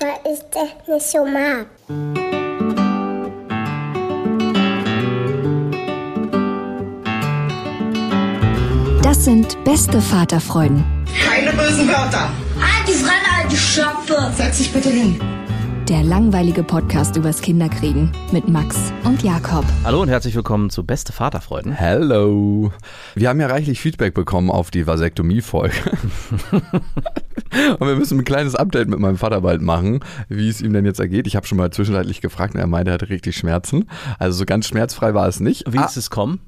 Weil ich das nicht so mag. Das sind beste Vaterfreuden. Keine bösen Wörter. Halt die Fremde, alte Schöpfe. Setz dich bitte hin. Der langweilige Podcast übers Kinderkriegen mit Max und Jakob. Hallo und herzlich willkommen zu Beste Vaterfreuden. Hello. Wir haben ja reichlich Feedback bekommen auf die Vasektomie-Folge. und wir müssen ein kleines Update mit meinem Vater bald machen, wie es ihm denn jetzt ergeht. Ich habe schon mal zwischenzeitlich gefragt und er meinte, er hatte richtig Schmerzen. Also so ganz schmerzfrei war es nicht. Wie ah. ist es kommen?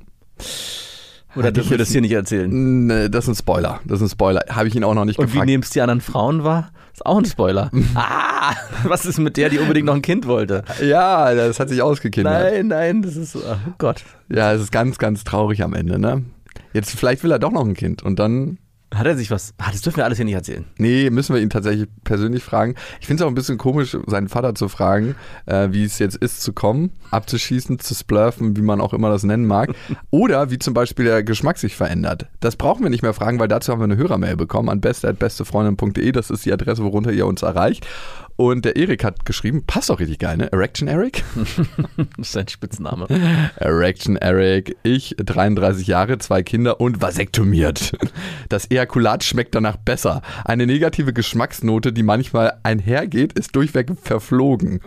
Oder dürfen wir das hier nicht erzählen? Nee, das ist ein Spoiler. Das ist ein Spoiler. Habe ich ihn auch noch nicht und gefragt. Und wie es die anderen Frauen wahr? Ist auch ein Spoiler. ah, was ist mit der, die unbedingt noch ein Kind wollte? Ja, das hat sich ausgekindert. Nein, nein, das ist, oh Gott. Ja, es ist ganz, ganz traurig am Ende, ne? Jetzt, vielleicht will er doch noch ein Kind und dann hat er sich was. Ah, das dürfen wir alles hier nicht erzählen. Nee, müssen wir ihn tatsächlich persönlich fragen. Ich finde es auch ein bisschen komisch, seinen Vater zu fragen, äh, wie es jetzt ist, zu kommen, abzuschießen, zu splurfen, wie man auch immer das nennen mag. Oder wie zum Beispiel der Geschmack sich verändert. Das brauchen wir nicht mehr fragen, weil dazu haben wir eine Hörermail bekommen an beste.bestefreundin.de. Das ist die Adresse, worunter ihr uns erreicht. Und der Erik hat geschrieben, passt auch richtig geil, ne? Erection Eric? das ist sein Spitzname. Erection Eric, ich, 33 Jahre, zwei Kinder und vasektomiert. Das Ejakulat schmeckt danach besser. Eine negative Geschmacksnote, die manchmal einhergeht, ist durchweg verflogen.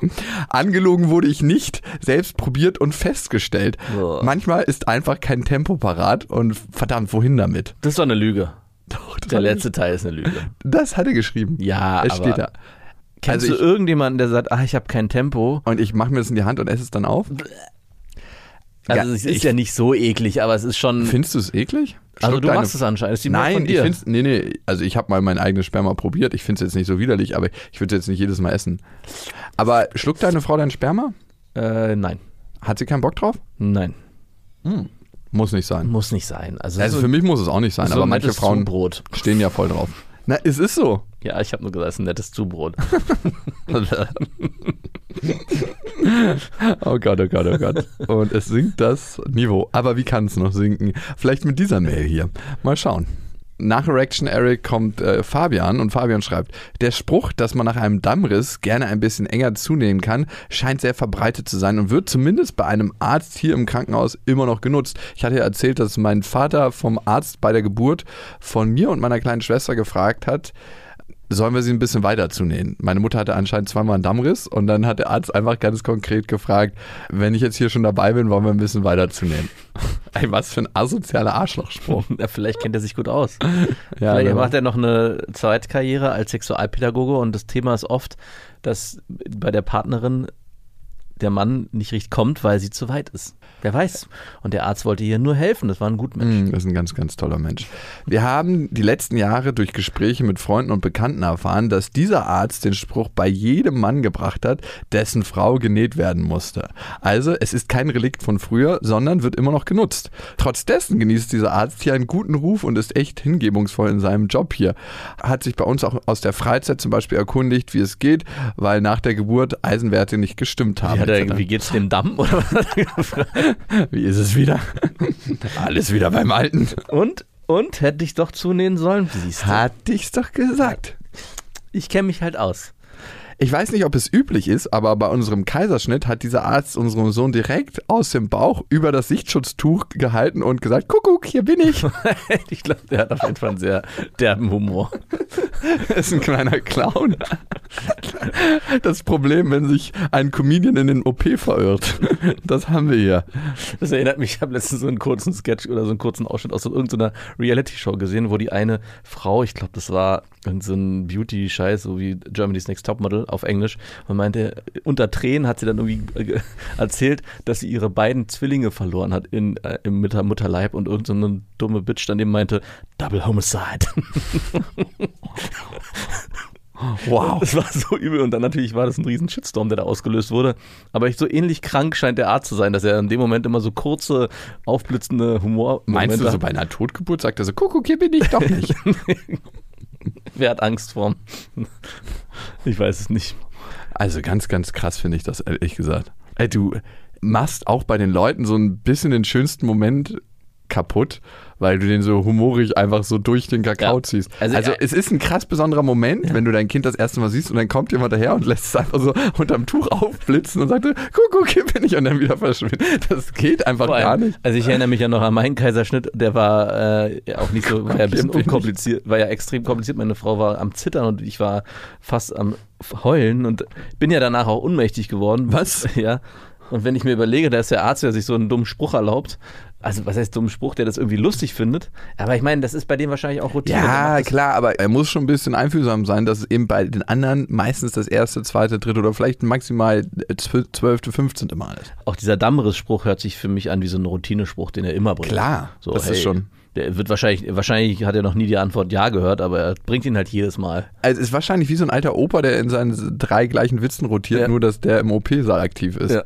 Angelogen wurde ich nicht, selbst probiert und festgestellt. Oh. Manchmal ist einfach kein Tempo parat und verdammt, wohin damit? Das ist doch eine Lüge. Doch, der letzte Teil ist eine Lüge. Das hat er geschrieben. Ja, es steht da. Kennst also ich, du irgendjemanden, der sagt, ah, ich habe kein Tempo? Und ich mache mir das in die Hand und esse es dann auf? Also ja, es ist ich, ja nicht so eklig, aber es ist schon. Findest du es eklig? Also du deine, machst es anscheinend. Ist die Nein, von dir? ich find's, nee, nee, also ich habe mal mein eigenes Sperma probiert. Ich finde es jetzt nicht so widerlich, aber ich würde es jetzt nicht jedes Mal essen. Aber schluckt deine Frau dein Sperma? Äh, nein. Hat sie keinen Bock drauf? Nein. Hm. Muss nicht sein. Muss nicht sein. Also, also so für mich muss es auch nicht sein, so aber manche Frauen Zubrot. stehen ja voll drauf. Na, es ist so. Ja, ich habe nur gesagt, es ist ein nettes Zubrot. oh Gott, oh Gott, oh Gott. Und es sinkt das Niveau. Aber wie kann es noch sinken? Vielleicht mit dieser Mail hier. Mal schauen. Nach Erection Eric kommt äh, Fabian und Fabian schreibt, der Spruch, dass man nach einem Dammriss gerne ein bisschen enger zunehmen kann, scheint sehr verbreitet zu sein und wird zumindest bei einem Arzt hier im Krankenhaus immer noch genutzt. Ich hatte ja erzählt, dass mein Vater vom Arzt bei der Geburt von mir und meiner kleinen Schwester gefragt hat, sollen wir sie ein bisschen weiter zunähen? Meine Mutter hatte anscheinend zweimal einen Dammriss und dann hat der Arzt einfach ganz konkret gefragt, wenn ich jetzt hier schon dabei bin, wollen wir ein bisschen weiter zunähen. Ey, was für ein asozialer Arschlochspruch. ja, vielleicht kennt er sich gut aus. ja, vielleicht macht er noch eine Zweitkarriere als Sexualpädagoge und das Thema ist oft, dass bei der Partnerin der Mann nicht richtig kommt, weil sie zu weit ist. Wer weiß. Und der Arzt wollte ihr nur helfen. Das war ein guter Mensch. Mm, das ist ein ganz, ganz toller Mensch. Wir haben die letzten Jahre durch Gespräche mit Freunden und Bekannten erfahren, dass dieser Arzt den Spruch bei jedem Mann gebracht hat, dessen Frau genäht werden musste. Also, es ist kein Relikt von früher, sondern wird immer noch genutzt. Trotz dessen genießt dieser Arzt hier einen guten Ruf und ist echt hingebungsvoll in seinem Job hier. Hat sich bei uns auch aus der Freizeit zum Beispiel erkundigt, wie es geht, weil nach der Geburt Eisenwerte nicht gestimmt haben. Wie, er, wie geht's dem Damm? Oder Wie ist es wieder? Alles wieder beim Alten. Und? Und? Hätte ich doch zunehmen sollen? Siehst du. Hatte ich's doch gesagt. Ich kenne mich halt aus. Ich weiß nicht, ob es üblich ist, aber bei unserem Kaiserschnitt hat dieser Arzt unserem Sohn direkt aus dem Bauch über das Sichtschutztuch gehalten und gesagt, Kuckuck, hier bin ich. ich glaube, der hat auf jeden Fall einen sehr derben Humor. Er ist ein kleiner Clown. Das Problem, wenn sich ein Comedian in den OP verirrt. Das haben wir hier. Das erinnert mich, ich habe letztens so einen kurzen Sketch oder so einen kurzen Ausschnitt aus so irgendeiner Reality-Show gesehen, wo die eine Frau, ich glaube, das war so ein Beauty-Scheiß, so wie Germany's Next Topmodel auf Englisch, und meinte, unter Tränen hat sie dann irgendwie erzählt, dass sie ihre beiden Zwillinge verloren hat in, äh, im Mutterleib und irgendeine so dumme Bitch dann eben meinte, Double Homicide. Wow. Das war so übel und dann natürlich war das ein riesen Shitstorm, der da ausgelöst wurde. Aber so ähnlich krank scheint der Arzt zu sein, dass er in dem Moment immer so kurze, aufblitzende Humor. Meinst du, so bei einer Totgeburt sagt er so, Kuckuck, hier bin ich doch nicht. Wer hat Angst vor? Ich weiß es nicht. Also ganz, ganz krass finde ich das, ehrlich gesagt. Ey, du machst auch bei den Leuten so ein bisschen den schönsten Moment kaputt, weil du den so humorig einfach so durch den Kakao ja. ziehst. Also, also ja. es ist ein krass besonderer Moment, ja. wenn du dein Kind das erste Mal siehst und dann kommt jemand daher und lässt es einfach so unterm Tuch aufblitzen und sagt, guck, guck, hier bin ich und dann wieder verschwindet. Das geht einfach allem, gar nicht. Also ich erinnere mich ja noch an meinen Kaiserschnitt, der war äh, auch nicht so, war ja ein bisschen unkompliziert, war ja extrem kompliziert. Meine Frau war am Zittern und ich war fast am Heulen und bin ja danach auch unmächtig geworden. Was? Ja. Und wenn ich mir überlege, da ist der Arzt, der sich so einen dummen Spruch erlaubt, also was heißt dummen Spruch, der das irgendwie lustig findet. Aber ich meine, das ist bei dem wahrscheinlich auch Routine. Ja, klar, aber er muss schon ein bisschen einfühlsam sein, dass eben bei den anderen meistens das erste, zweite, dritte oder vielleicht maximal zwölfte, fünfzehnte Mal ist. Auch dieser Dammriss-Spruch hört sich für mich an wie so ein Routinespruch, den er immer bringt. Klar, so, das hey, ist schon. Der wird wahrscheinlich, wahrscheinlich hat er noch nie die Antwort Ja gehört, aber er bringt ihn halt jedes Mal. Also es ist wahrscheinlich wie so ein alter Opa, der in seinen drei gleichen Witzen rotiert, ja. nur dass der im OP-Saal aktiv ist. Ja.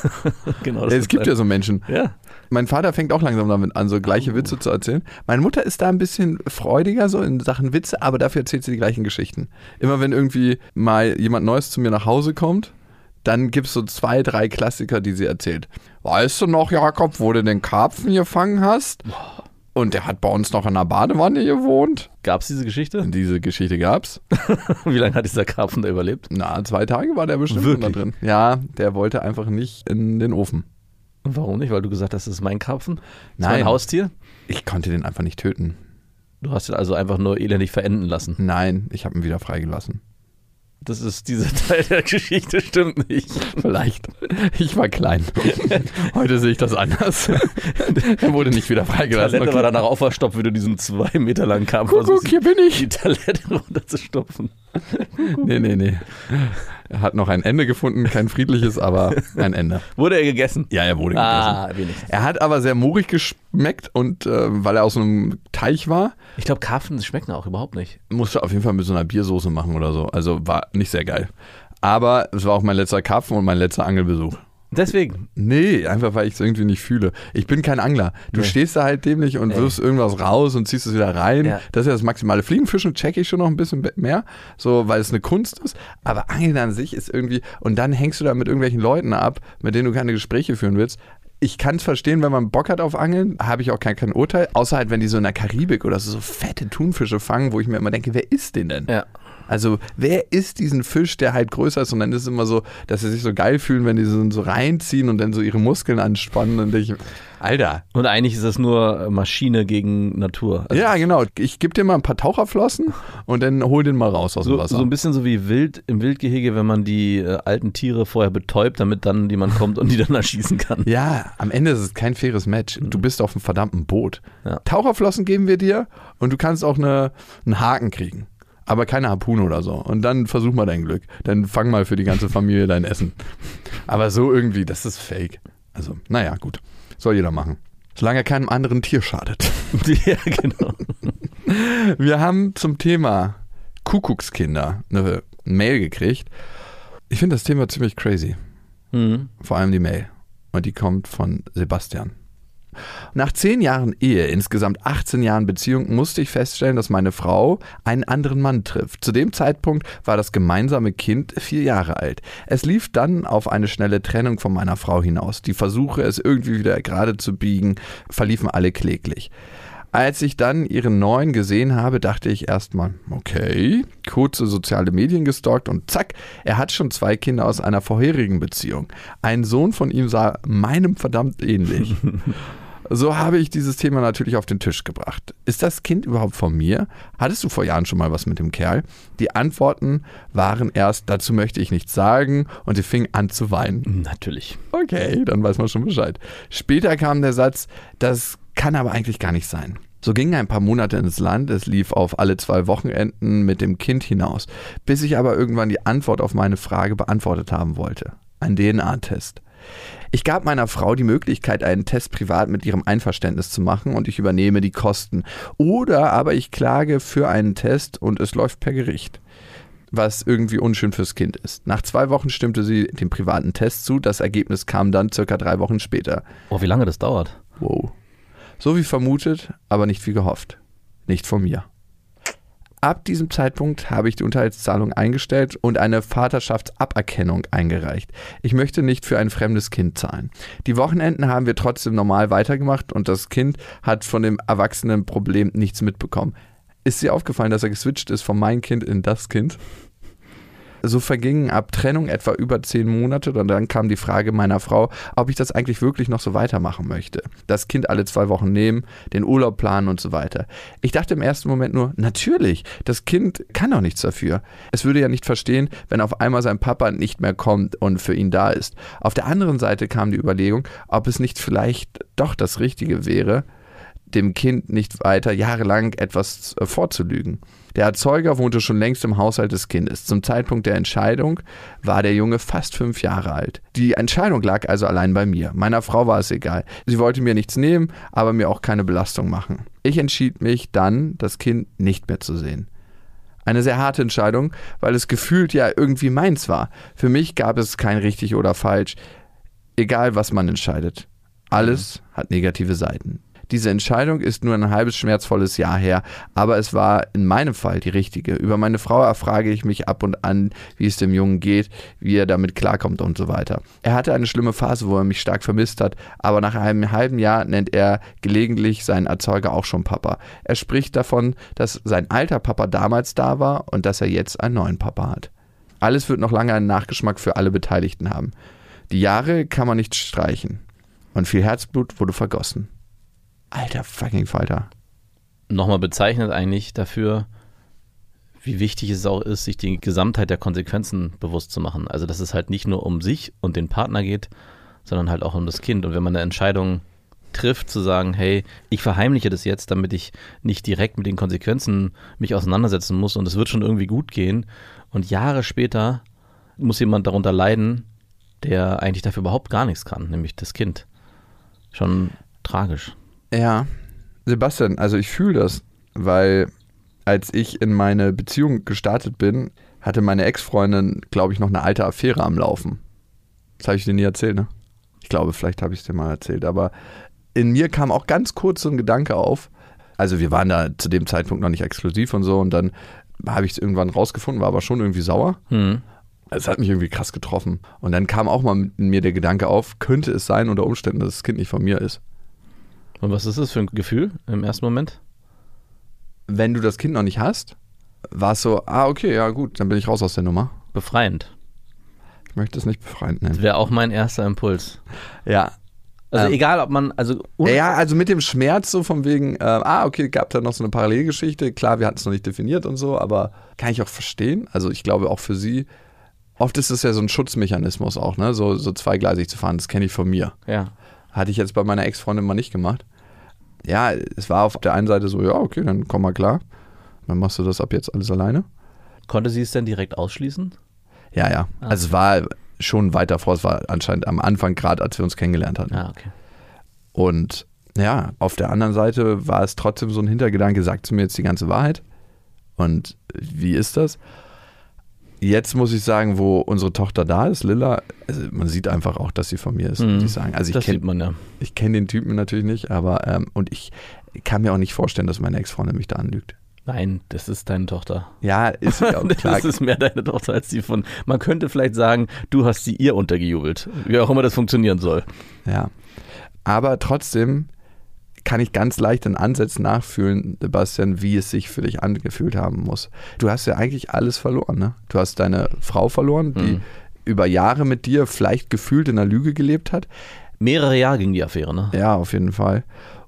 genau. es gibt ja so Menschen. Ja. Mein Vater fängt auch langsam damit an, so gleiche oh. Witze zu erzählen. Meine Mutter ist da ein bisschen freudiger so in Sachen Witze, aber dafür erzählt sie die gleichen Geschichten. Immer wenn irgendwie mal jemand Neues zu mir nach Hause kommt, dann gibt es so zwei, drei Klassiker, die sie erzählt. Weißt du noch, Jakob, wo du den Karpfen gefangen hast? Und der hat bei uns noch in der Badewanne gewohnt. Gab es diese Geschichte? Diese Geschichte gab's. Wie lange hat dieser Karpfen da überlebt? Na, zwei Tage war der bestimmt da drin. Ja, der wollte einfach nicht in den Ofen. Und warum nicht? Weil du gesagt hast, das ist mein Karpfen? Das Nein. mein Haustier? Ich konnte den einfach nicht töten. Du hast ihn also einfach nur elendig verenden lassen. Nein, ich habe ihn wieder freigelassen. Das ist dieser Teil der Geschichte, stimmt nicht. Vielleicht. Ich war klein. Heute sehe ich das anders. er wurde nicht wieder freigelassen. Die Talette okay. war danach auferstopft, wie du diesen zwei Meter langen Kampf versuchst, hier bin ich. die Talette runterzustopfen. nee, nee, nee. Er hat noch ein Ende gefunden, kein friedliches, aber ein Ende. Wurde er gegessen? Ja, er wurde ah, gegessen. Wenigstens. Er hat aber sehr moorig geschmeckt und äh, weil er aus einem Teich war. Ich glaube, Karpfen schmecken auch überhaupt nicht. Musste auf jeden Fall mit so einer Biersoße machen oder so. Also war nicht sehr geil. Aber es war auch mein letzter Karpfen und mein letzter Angelbesuch. Deswegen? Nee, einfach weil ich es irgendwie nicht fühle. Ich bin kein Angler. Du nee. stehst da halt dämlich und wirfst irgendwas raus und ziehst es wieder rein. Ja. Das ist ja das Maximale. Fliegenfischen checke ich schon noch ein bisschen mehr, so weil es eine Kunst ist. Aber Angeln an sich ist irgendwie, und dann hängst du da mit irgendwelchen Leuten ab, mit denen du keine Gespräche führen willst ich kann es verstehen, wenn man Bock hat auf Angeln, habe ich auch kein, kein Urteil. Außer halt, wenn die so in der Karibik oder so, so fette Thunfische fangen, wo ich mir immer denke, wer ist den denn? Ja. Also wer ist diesen Fisch, der halt größer ist und dann ist es immer so, dass sie sich so geil fühlen, wenn die so, so reinziehen und dann so ihre Muskeln anspannen und ich, Alter. Und eigentlich ist das nur Maschine gegen Natur. Also ja, genau. Ich gebe dir mal ein paar Taucherflossen und dann hol den mal raus aus so, dem Wasser. So ein bisschen so wie Wild im Wildgehege, wenn man die äh, alten Tiere vorher betäubt, damit dann jemand kommt und die dann erschießen kann. Ja, am Ende ist es kein faires Match. Du mhm. bist auf einem verdammten Boot. Ja. Taucherflossen geben wir dir und du kannst auch eine, einen Haken kriegen aber keine Harpune oder so. Und dann versuch mal dein Glück. Dann fang mal für die ganze Familie dein Essen. Aber so irgendwie, das ist fake. Also, naja, gut. Soll jeder machen. Solange er keinem anderen Tier schadet. ja, genau. Wir haben zum Thema Kuckuckskinder eine Mail gekriegt. Ich finde das Thema ziemlich crazy. Mhm. Vor allem die Mail. Und die kommt von Sebastian. Nach zehn Jahren Ehe, insgesamt 18 Jahren Beziehung, musste ich feststellen, dass meine Frau einen anderen Mann trifft. Zu dem Zeitpunkt war das gemeinsame Kind vier Jahre alt. Es lief dann auf eine schnelle Trennung von meiner Frau hinaus. Die Versuche, es irgendwie wieder gerade zu biegen, verliefen alle kläglich. Als ich dann ihren neuen gesehen habe, dachte ich erstmal, okay, kurze soziale Medien gestalkt und zack, er hat schon zwei Kinder aus einer vorherigen Beziehung. Ein Sohn von ihm sah meinem verdammt ähnlich. So habe ich dieses Thema natürlich auf den Tisch gebracht. Ist das Kind überhaupt von mir? Hattest du vor Jahren schon mal was mit dem Kerl? Die Antworten waren erst, dazu möchte ich nichts sagen und sie fing an zu weinen. Natürlich. Okay, dann weiß man schon Bescheid. Später kam der Satz, das kann aber eigentlich gar nicht sein. So gingen ein paar Monate ins Land, es lief auf alle zwei Wochenenden mit dem Kind hinaus, bis ich aber irgendwann die Antwort auf meine Frage beantwortet haben wollte. Ein DNA-Test. Ich gab meiner Frau die Möglichkeit, einen Test privat mit ihrem Einverständnis zu machen und ich übernehme die Kosten. Oder aber ich klage für einen Test und es läuft per Gericht. Was irgendwie unschön fürs Kind ist. Nach zwei Wochen stimmte sie dem privaten Test zu. Das Ergebnis kam dann circa drei Wochen später. Oh, wie lange das dauert. Wow. So wie vermutet, aber nicht wie gehofft. Nicht von mir. Ab diesem Zeitpunkt habe ich die Unterhaltszahlung eingestellt und eine Vaterschaftsaberkennung eingereicht. Ich möchte nicht für ein fremdes Kind zahlen. Die Wochenenden haben wir trotzdem normal weitergemacht und das Kind hat von dem erwachsenen Problem nichts mitbekommen. Ist dir aufgefallen, dass er geswitcht ist von mein Kind in das Kind? So vergingen ab Trennung etwa über zehn Monate und dann kam die Frage meiner Frau, ob ich das eigentlich wirklich noch so weitermachen möchte. Das Kind alle zwei Wochen nehmen, den Urlaub planen und so weiter. Ich dachte im ersten Moment nur, natürlich, das Kind kann doch nichts dafür. Es würde ja nicht verstehen, wenn auf einmal sein Papa nicht mehr kommt und für ihn da ist. Auf der anderen Seite kam die Überlegung, ob es nicht vielleicht doch das Richtige wäre, dem Kind nicht weiter jahrelang etwas äh, vorzulügen. Der Erzeuger wohnte schon längst im Haushalt des Kindes. Zum Zeitpunkt der Entscheidung war der Junge fast fünf Jahre alt. Die Entscheidung lag also allein bei mir. Meiner Frau war es egal. Sie wollte mir nichts nehmen, aber mir auch keine Belastung machen. Ich entschied mich dann, das Kind nicht mehr zu sehen. Eine sehr harte Entscheidung, weil es gefühlt ja irgendwie meins war. Für mich gab es kein richtig oder falsch. Egal, was man entscheidet. Alles hat negative Seiten. Diese Entscheidung ist nur ein halbes schmerzvolles Jahr her, aber es war in meinem Fall die richtige. Über meine Frau erfrage ich mich ab und an, wie es dem Jungen geht, wie er damit klarkommt und so weiter. Er hatte eine schlimme Phase, wo er mich stark vermisst hat, aber nach einem halben Jahr nennt er gelegentlich seinen Erzeuger auch schon Papa. Er spricht davon, dass sein alter Papa damals da war und dass er jetzt einen neuen Papa hat. Alles wird noch lange einen Nachgeschmack für alle Beteiligten haben. Die Jahre kann man nicht streichen. Und viel Herzblut wurde vergossen. Alter fucking Falter. Nochmal bezeichnet eigentlich dafür, wie wichtig es auch ist, sich die Gesamtheit der Konsequenzen bewusst zu machen. Also, dass es halt nicht nur um sich und den Partner geht, sondern halt auch um das Kind. Und wenn man eine Entscheidung trifft, zu sagen, hey, ich verheimliche das jetzt, damit ich nicht direkt mit den Konsequenzen mich auseinandersetzen muss und es wird schon irgendwie gut gehen. Und Jahre später muss jemand darunter leiden, der eigentlich dafür überhaupt gar nichts kann, nämlich das Kind. Schon tragisch. Ja, Sebastian, also ich fühle das, weil als ich in meine Beziehung gestartet bin, hatte meine Ex-Freundin, glaube ich, noch eine alte Affäre am Laufen. Das habe ich dir nie erzählt, ne? Ich glaube, vielleicht habe ich es dir mal erzählt, aber in mir kam auch ganz kurz so ein Gedanke auf. Also wir waren da zu dem Zeitpunkt noch nicht exklusiv und so und dann habe ich es irgendwann rausgefunden, war aber schon irgendwie sauer. Mhm. Es hat mich irgendwie krass getroffen. Und dann kam auch mal in mir der Gedanke auf, könnte es sein unter Umständen, dass das Kind nicht von mir ist. Und was ist das für ein Gefühl im ersten Moment? Wenn du das Kind noch nicht hast, war es so, ah, okay, ja gut, dann bin ich raus aus der Nummer. Befreiend. Ich möchte es nicht befreiend nennen. Das wäre auch mein erster Impuls. Ja. Also Ähm, egal, ob man, also Ja, also mit dem Schmerz so von wegen, äh, ah, okay, gab da noch so eine Parallelgeschichte. Klar, wir hatten es noch nicht definiert und so, aber kann ich auch verstehen. Also ich glaube auch für sie, oft ist es ja so ein Schutzmechanismus auch, ne, so, so zweigleisig zu fahren. Das kenne ich von mir. ja. Hatte ich jetzt bei meiner Ex-Freundin mal nicht gemacht. Ja, es war auf der einen Seite so, ja, okay, dann komm mal klar. Dann machst du das ab jetzt alles alleine. Konnte sie es denn direkt ausschließen? Ja, ja. Also es war schon weiter vor, es war anscheinend am Anfang gerade, als wir uns kennengelernt hatten. Ah, okay. Und ja, auf der anderen Seite war es trotzdem so ein Hintergedanke, sagt sie mir jetzt die ganze Wahrheit? Und wie ist das? Jetzt muss ich sagen, wo unsere Tochter da ist, Lilla, also man sieht einfach auch, dass sie von mir ist, Mhm. muss ich sagen. Also ich kenne man ja. ich kenn den Typen natürlich nicht, aber ähm, und ich kann mir auch nicht vorstellen, dass meine Ex-Freundin mich da anlügt. Nein, das ist deine Tochter. Ja, ist ja auch klar. Das ist mehr deine Tochter als die von. Man könnte vielleicht sagen, du hast sie ihr untergejubelt. Wie auch immer das funktionieren soll. Ja. Aber trotzdem kann ich ganz leicht in Ansätzen nachfühlen, Sebastian, wie es sich für dich angefühlt haben muss. Du hast ja eigentlich alles verloren. Ne? Du hast deine Frau verloren, die Mhm. über Jahre mit dir vielleicht gefühlt in einer Lüge gelebt hat. Mehrere Jahre ging die Affäre, ne? Ja, auf jeden Fall.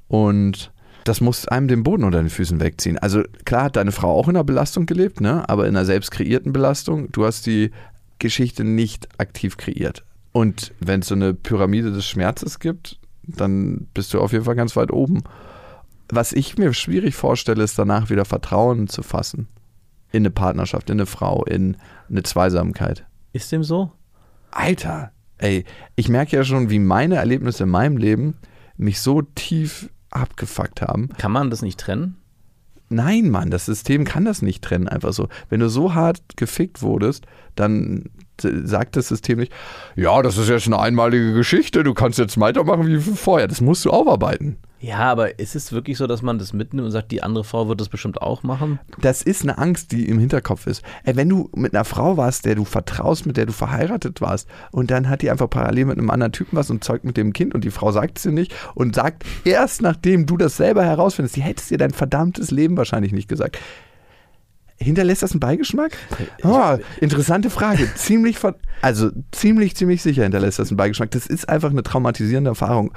Und das muss einem den Boden unter den Füßen wegziehen. Also klar hat deine Frau auch in einer Belastung gelebt, ne? aber in einer selbst kreierten Belastung. Du hast die Geschichte nicht aktiv kreiert. Und wenn es so eine Pyramide des Schmerzes gibt, dann bist du auf jeden Fall ganz weit oben. Was ich mir schwierig vorstelle, ist danach wieder Vertrauen zu fassen. In eine Partnerschaft, in eine Frau, in eine Zweisamkeit. Ist dem so? Alter, ey, ich merke ja schon, wie meine Erlebnisse in meinem Leben mich so tief abgefuckt haben. Kann man das nicht trennen? Nein, Mann, das System kann das nicht trennen, einfach so. Wenn du so hart gefickt wurdest, dann t- sagt das System nicht, ja, das ist jetzt eine einmalige Geschichte, du kannst jetzt weitermachen wie vorher. Das musst du aufarbeiten. Ja, aber ist es wirklich so, dass man das mitnimmt und sagt, die andere Frau wird das bestimmt auch machen? Das ist eine Angst, die im Hinterkopf ist. Ey, wenn du mit einer Frau warst, der du vertraust, mit der du verheiratet warst, und dann hat die einfach parallel mit einem anderen Typen was und zeugt mit dem Kind und die Frau sagt es dir nicht und sagt erst nachdem du das selber herausfindest, die hättest dir dein verdammtes Leben wahrscheinlich nicht gesagt. Hinterlässt das einen Beigeschmack? Oh, interessante Frage. Ziemlich, ver also ziemlich, ziemlich sicher hinterlässt das einen Beigeschmack. Das ist einfach eine traumatisierende Erfahrung.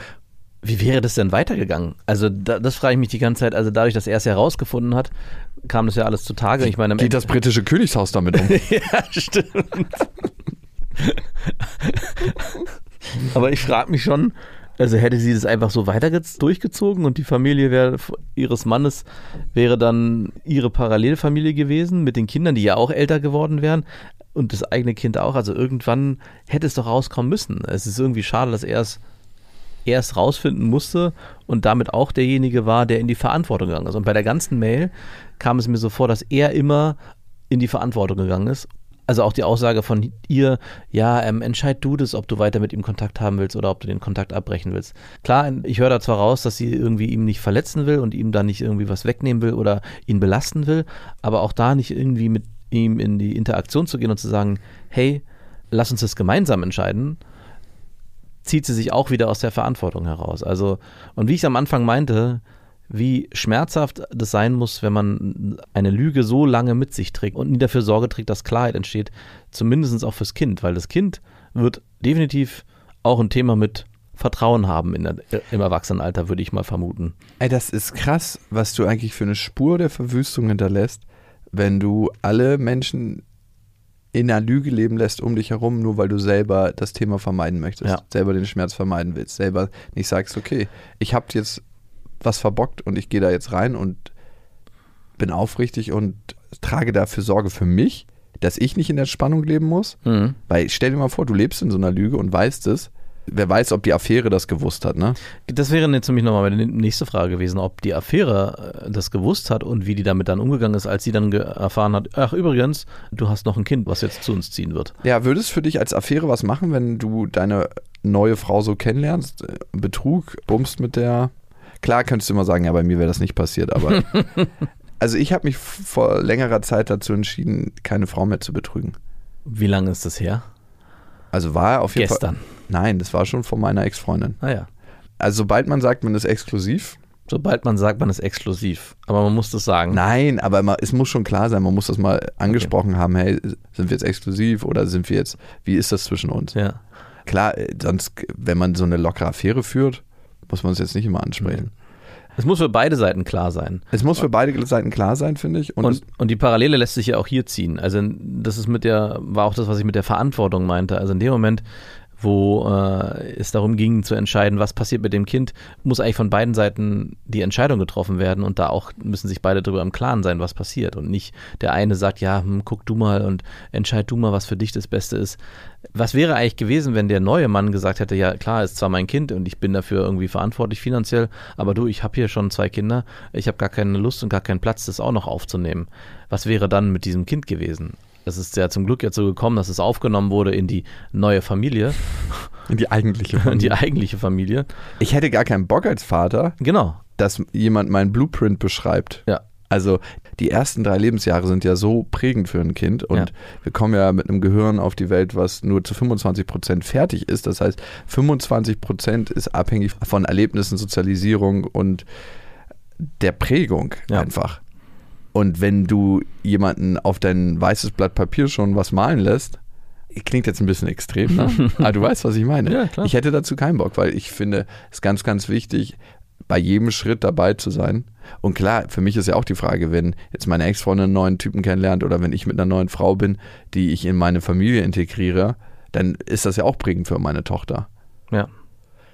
Wie wäre das denn weitergegangen? Also da, das frage ich mich die ganze Zeit. Also dadurch, dass er es herausgefunden hat, kam das ja alles zutage. Ich meine, Geht das britische Königshaus damit um? ja, stimmt. Aber ich frage mich schon, also hätte sie das einfach so weiter durchgezogen und die Familie wäre, ihres Mannes wäre dann ihre Parallelfamilie gewesen mit den Kindern, die ja auch älter geworden wären und das eigene Kind auch. Also irgendwann hätte es doch rauskommen müssen. Es ist irgendwie schade, dass er es erst rausfinden musste und damit auch derjenige war, der in die Verantwortung gegangen ist. Und bei der ganzen Mail kam es mir so vor, dass er immer in die Verantwortung gegangen ist. Also auch die Aussage von ihr, ja, ähm, entscheid du das, ob du weiter mit ihm Kontakt haben willst oder ob du den Kontakt abbrechen willst. Klar, ich höre da zwar raus, dass sie irgendwie ihm nicht verletzen will und ihm da nicht irgendwie was wegnehmen will oder ihn belasten will, aber auch da nicht irgendwie mit ihm in die Interaktion zu gehen und zu sagen, hey, lass uns das gemeinsam entscheiden, zieht sie sich auch wieder aus der Verantwortung heraus. Also, und wie ich es am Anfang meinte, wie schmerzhaft das sein muss, wenn man eine Lüge so lange mit sich trägt und nie dafür Sorge trägt, dass Klarheit entsteht, zumindest auch fürs Kind, weil das Kind wird definitiv auch ein Thema mit Vertrauen haben in der, im Erwachsenenalter, würde ich mal vermuten. Ey, das ist krass, was du eigentlich für eine Spur der Verwüstung hinterlässt, wenn du alle Menschen in einer Lüge leben lässt um dich herum, nur weil du selber das Thema vermeiden möchtest, Ja. selber den Schmerz vermeiden willst, selber nicht sagst, okay, ich habe jetzt was verbockt und ich gehe da jetzt rein und bin aufrichtig und trage dafür Sorge für mich, dass ich nicht in der Spannung leben muss. Mhm. Weil stell dir mal vor, du lebst in so einer Lüge und weißt es. Wer weiß, ob die Affäre das gewusst hat, ne? Das wäre jetzt nämlich nochmal meine nächste Frage gewesen, ob die Affäre äh, das gewusst hat und wie die damit dann umgegangen ist, als sie dann erfahren hat, ach übrigens, du hast noch ein Kind, was jetzt zu uns ziehen wird. Ja, würde es für dich als Affäre was machen, wenn du deine neue Frau so kennenlernst? Äh, Betrug, bummst mit der. Klar könntest du immer sagen, ja, bei mir wäre das nicht passiert, aber. also ich habe mich vor längerer Zeit dazu entschieden, keine Frau mehr zu betrügen. Wie lange ist das her? Also war auf jeden Gestern. Fall. Nein, das war schon von meiner Ex-Freundin. Naja. Also sobald man sagt, man ist exklusiv. Sobald man sagt, man ist exklusiv. Aber man muss das sagen. Nein, aber man, es muss schon klar sein, man muss das mal angesprochen haben, hey, sind wir jetzt exklusiv oder sind wir jetzt, wie ist das zwischen uns? Ja. Klar, äh, sonst, wenn man so eine lockere Affäre führt, muss man es jetzt nicht immer ansprechen. Es muss für beide Seiten klar sein. Es muss für beide Seiten klar sein, finde ich. Und, Und, und die Parallele lässt sich ja auch hier ziehen. Also das ist mit der, war auch das, was ich mit der Verantwortung meinte. Also in dem Moment, wo äh, es darum ging zu entscheiden, was passiert mit dem Kind, muss eigentlich von beiden Seiten die Entscheidung getroffen werden und da auch müssen sich beide darüber im Klaren sein, was passiert und nicht der eine sagt, ja, hm, guck du mal und entscheid du mal, was für dich das Beste ist. Was wäre eigentlich gewesen, wenn der neue Mann gesagt hätte, ja klar, ist zwar mein Kind und ich bin dafür irgendwie verantwortlich finanziell, aber du, ich habe hier schon zwei Kinder, ich habe gar keine Lust und gar keinen Platz, das auch noch aufzunehmen. Was wäre dann mit diesem Kind gewesen? Es ist ja zum Glück jetzt so gekommen, dass es aufgenommen wurde in die neue Familie, in die eigentliche in die Familie. eigentliche Familie. Ich hätte gar keinen Bock als Vater, Genau. dass jemand meinen Blueprint beschreibt. Ja. Also die ersten drei Lebensjahre sind ja so prägend für ein Kind und Ja. wir kommen ja mit einem Gehirn auf die Welt, was nur zu 25 Prozent fertig ist. Das heißt, 25 Prozent ist abhängig von Erlebnissen, Sozialisierung und der Prägung Ja. einfach. Und wenn du jemanden auf dein weißes Blatt Papier schon was malen lässt, klingt jetzt ein bisschen extrem, ne? aber du weißt, was ich meine. Ja. Ich hätte dazu keinen Bock, weil ich finde, es ist ganz, ganz wichtig, bei jedem Schritt dabei zu sein. Und klar, für mich ist ja auch die Frage, wenn jetzt meine Ex-Freundin einen neuen Typen kennenlernt oder wenn ich mit einer neuen Frau bin, die ich in meine Familie integriere, dann ist das ja auch prägend für meine Tochter. Ja.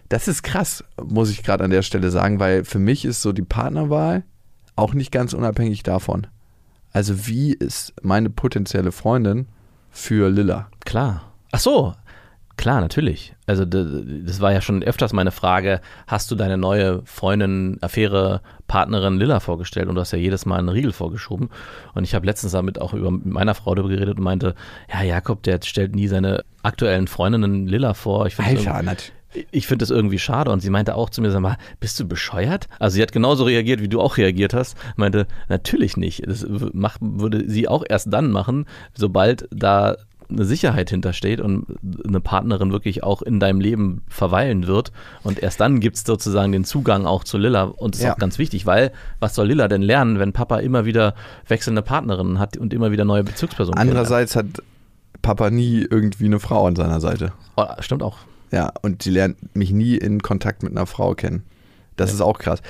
Das ist krass, muss ich gerade an der Stelle sagen, weil für mich ist so die Partnerwahl auch nicht ganz unabhängig davon. Also wie ist meine potenzielle Freundin für Lilla? Klar. Ach so. Klar, natürlich. Also das war ja schon öfters meine Frage, hast du deine neue Freundin, Affäre, Partnerin Lilla vorgestellt und du hast ja jedes Mal einen Riegel vorgeschoben. Und ich habe letztens damit auch über mit meiner Frau darüber geredet und meinte, ja, Jakob, der stellt nie seine aktuellen Freundinnen Lilla vor. Ich finde nat- ich finde das irgendwie schade. Und sie meinte auch zu mir, sag mal, bist du bescheuert? Also sie hat genauso reagiert, wie du auch reagiert hast. Meinte, natürlich nicht. Das macht, würde sie auch erst dann machen, sobald da eine Sicherheit hintersteht und eine Partnerin wirklich auch in deinem Leben verweilen wird. Und erst dann gibt es sozusagen den Zugang auch zu Lilla. Und das ist Ja. auch ganz wichtig, weil was soll Lilla denn lernen, wenn Papa immer wieder wechselnde Partnerinnen hat und immer wieder neue Bezugspersonen Andererseits hat Papa nie irgendwie eine Frau an seiner Seite. Oh, stimmt auch. Ja, und sie lernt mich nie in Kontakt mit einer Frau kennen. Das ist auch krass.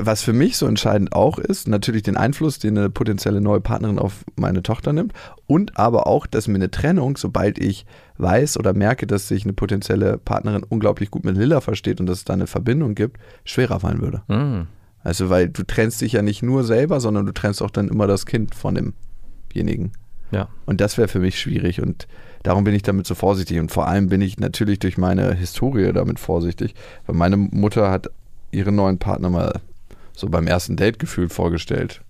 Was für mich so entscheidend auch ist, natürlich den Einfluss, den eine potenzielle neue Partnerin auf meine Tochter nimmt und aber auch, dass mir eine Trennung, sobald ich weiß oder merke, dass sich eine potenzielle Partnerin unglaublich gut mit Lilla versteht und dass es da eine Verbindung gibt, schwerer fallen würde. Mm. Also, weil du trennst dich ja nicht nur selber, sondern du trennst auch dann immer das Kind von demjenigen. Ja. Und das wäre für mich schwierig und darum bin ich damit so vorsichtig. Und vor allem bin ich natürlich durch meine Historie damit vorsichtig, weil meine Mutter hat ihren neuen Partner mal so beim ersten Date gefühlt vorgestellt.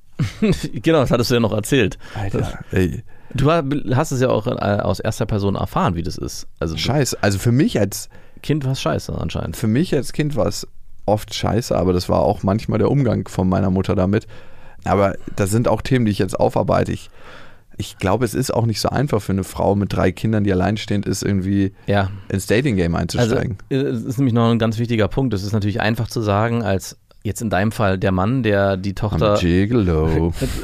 genau, das hattest du ja noch erzählt. Alter, ey, Du ha- hast es ja auch äh, aus erster Person erfahren, wie das ist. Also scheiße. Also für mich als Kind war es scheiße anscheinend. für mich als Kind war es oft scheiße, aber das war auch manchmal der Umgang von meiner Mutter damit. Aber das sind auch Themen, die ich jetzt aufarbeite. Ich, ich glaube, es ist auch nicht so einfach für eine Frau mit drei Kindern, die alleinstehend ist, irgendwie Ja, ins Dating-Game also einzusteigen. äh, es ist nämlich noch ein ganz wichtiger Punkt. Es ist natürlich einfach zu sagen, als jetzt in deinem Fall der Mann, der die Tochter,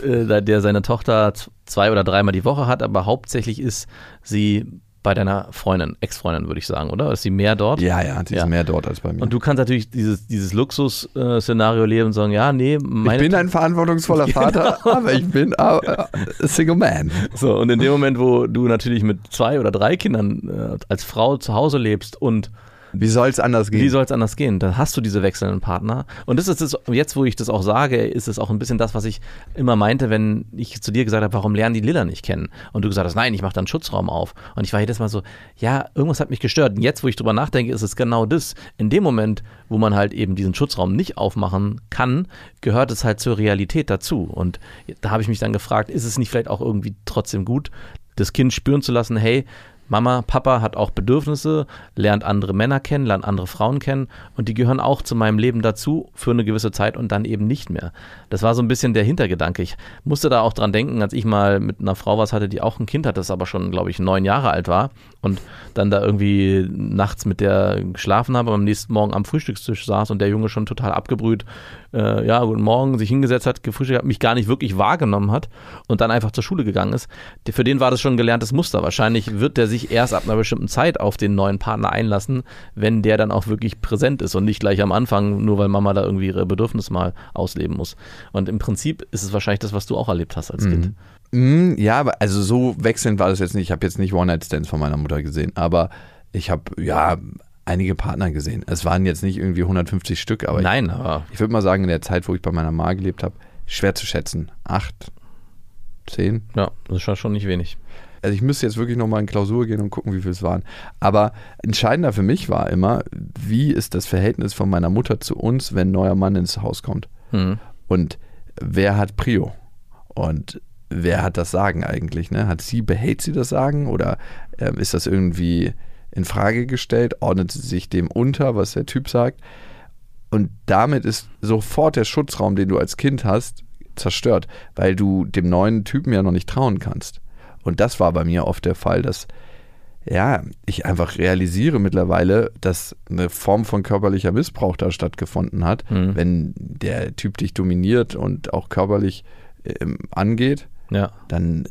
äh, der seine Tochter zwei oder dreimal die Woche hat, aber hauptsächlich ist sie bei deiner Freundin, Ex-Freundin, würde ich sagen, oder? Ist sie mehr dort? Ja, ja, Ja. ist mehr dort als bei mir. Und du kannst natürlich dieses, dieses Luxus-Szenario leben und sagen, ja, nee, ich meine bin ein verantwortungsvoller Vater, aber ich bin äh, a Single Man. So, und in dem Moment, wo du natürlich mit zwei oder drei Kindern äh, als Frau zu Hause lebst und Wie soll es anders gehen? wie soll es anders gehen? Dann hast du diese wechselnden Partner. Und das ist es, jetzt, wo ich das auch sage, ist es auch ein bisschen das, was ich immer meinte, wenn ich zu dir gesagt habe, warum lernen die Lilla nicht kennen? Und du gesagt hast, nein, ich mache da einen Schutzraum auf. Und ich war jedes Mal so, ja, irgendwas hat mich gestört. Und jetzt, wo ich drüber nachdenke, ist es genau das. In dem Moment, wo man halt eben diesen Schutzraum nicht aufmachen kann, gehört es halt zur Realität dazu. Und da habe ich mich dann gefragt, ist es nicht vielleicht auch irgendwie trotzdem gut, das Kind spüren zu lassen, hey, Mama, Papa hat auch Bedürfnisse, lernt andere Männer kennen, lernt andere Frauen kennen und die gehören auch zu meinem Leben dazu für eine gewisse Zeit und dann eben nicht mehr. Das war so ein bisschen der Hintergedanke. Ich musste da auch dran denken, als ich mal mit einer Frau was hatte, die auch ein Kind hatte, das aber schon, glaube ich, neun Jahre alt war und dann da irgendwie nachts mit der geschlafen habe und am nächsten Morgen am Frühstückstisch saß und der Junge schon total abgebrüht, äh, ja, guten Morgen, sich hingesetzt hat, gefrühstückt hat, mich gar nicht wirklich wahrgenommen hat und dann einfach zur Schule gegangen ist. Für den war das schon ein gelerntes Muster. Wahrscheinlich wird der sich erst ab einer bestimmten Zeit auf den neuen Partner einlassen, wenn der dann auch wirklich präsent ist und nicht gleich am Anfang, nur weil Mama da irgendwie ihre Bedürfnisse mal ausleben muss. Und im Prinzip ist es wahrscheinlich das, was du auch erlebt hast als Kind. Mm, ja, aber also so wechselnd war das jetzt nicht. Ich habe jetzt nicht One-Night-Stands von meiner Mutter gesehen, aber ich habe ja einige Partner gesehen. Es waren jetzt nicht irgendwie 150 Stück, aber Nein, aber ich, ich würde mal sagen, in der Zeit, wo ich bei meiner Ma gelebt habe, schwer zu schätzen. Acht, zehn. ja, das ist schon nicht wenig. Also ich müsste jetzt wirklich nochmal in Klausur gehen und gucken, wie viel es waren. Aber entscheidender für mich war immer, wie ist das Verhältnis von meiner Mutter zu uns, wenn ein neuer Mann ins Haus kommt. Mhm. Und wer hat Prio? Und wer hat das Sagen eigentlich? Ne? Hat sie, behält sie das Sagen oder ähm, ist das irgendwie in Frage gestellt? Ordnet sie sich dem unter, was der Typ sagt? Und damit ist sofort der Schutzraum, den du als Kind hast, zerstört, weil du dem neuen Typen ja noch nicht trauen kannst. Und das war bei mir oft der Fall, dass ja, ich einfach realisiere mittlerweile, dass eine Form von körperlicher Missbrauch da stattgefunden hat, mhm. wenn der Typ dich dominiert und auch körperlich ähm, angeht, ja. dann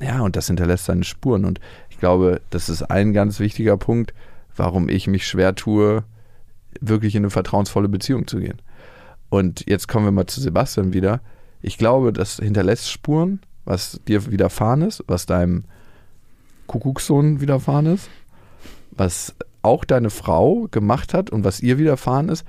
ja, und das hinterlässt seine Spuren. Und ich glaube, das ist ein ganz wichtiger Punkt, warum ich mich schwer tue, wirklich in eine vertrauensvolle Beziehung zu gehen. Und jetzt kommen wir mal zu Sebastian wieder. Ich glaube, das hinterlässt Spuren, was dir widerfahren ist, was deinem Kuckuckssohn widerfahren ist, was auch deine Frau gemacht hat und was ihr widerfahren ist.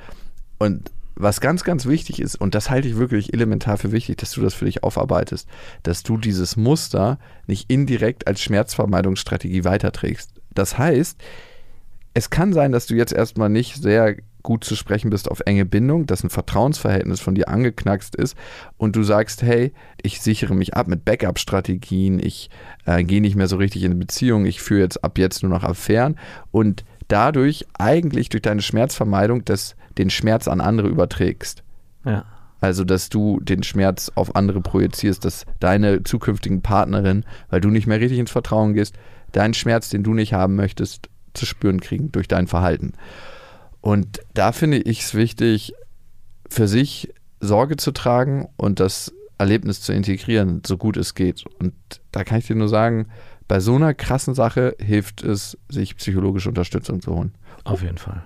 Und was ganz, ganz wichtig ist, und das halte ich wirklich elementar für wichtig, dass du das für dich aufarbeitest, dass du dieses Muster nicht indirekt als Schmerzvermeidungsstrategie weiterträgst. Das heißt, es kann sein, dass du jetzt erstmal nicht sehr gut zu sprechen bist auf enge Bindung, dass ein Vertrauensverhältnis von dir angeknackst ist und du sagst, hey, ich sichere mich ab mit Backup-Strategien, ich äh, gehe nicht mehr so richtig in eine Beziehung, ich führe jetzt ab jetzt nur noch Affären und dadurch eigentlich durch deine Schmerzvermeidung das, den Schmerz an andere überträgst. Ja. Also, dass du den Schmerz auf andere projizierst, dass deine zukünftigen Partnerin, weil du nicht mehr richtig ins Vertrauen gehst, deinen Schmerz, den du nicht haben möchtest, zu spüren kriegen durch dein Verhalten. Und da finde ich es wichtig, für sich Sorge zu tragen und das Erlebnis zu integrieren, so gut es geht. Und da kann ich dir nur sagen, bei so einer krassen Sache hilft es, sich psychologische Unterstützung zu holen. Auf jeden Fall.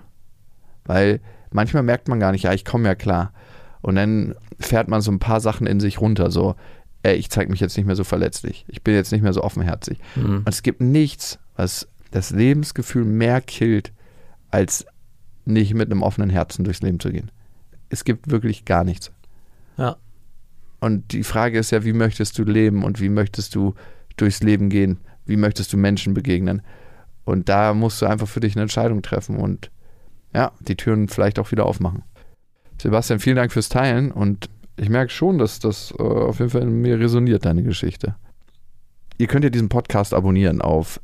Weil manchmal merkt man gar nicht, ja, ich komme ja klar. Und dann fährt man so ein paar Sachen in sich runter, so, ey, ich zeige mich jetzt nicht mehr so verletzlich. Ich bin jetzt nicht mehr so offenherzig. Mhm. Und es gibt nichts, was das Lebensgefühl mehr killt, als nicht mit einem offenen Herzen durchs Leben zu gehen. Es gibt wirklich gar nichts. Ja. Und die Frage ist ja, wie möchtest du leben und wie möchtest du durchs Leben gehen? Wie möchtest du Menschen begegnen? Und da musst du einfach für dich eine Entscheidung treffen und ja, die Türen vielleicht auch wieder aufmachen. Sebastian, vielen Dank fürs Teilen und ich merke schon, dass das äh, auf jeden Fall in mir resoniert, deine Geschichte. Ihr könnt ja diesen Podcast abonnieren auf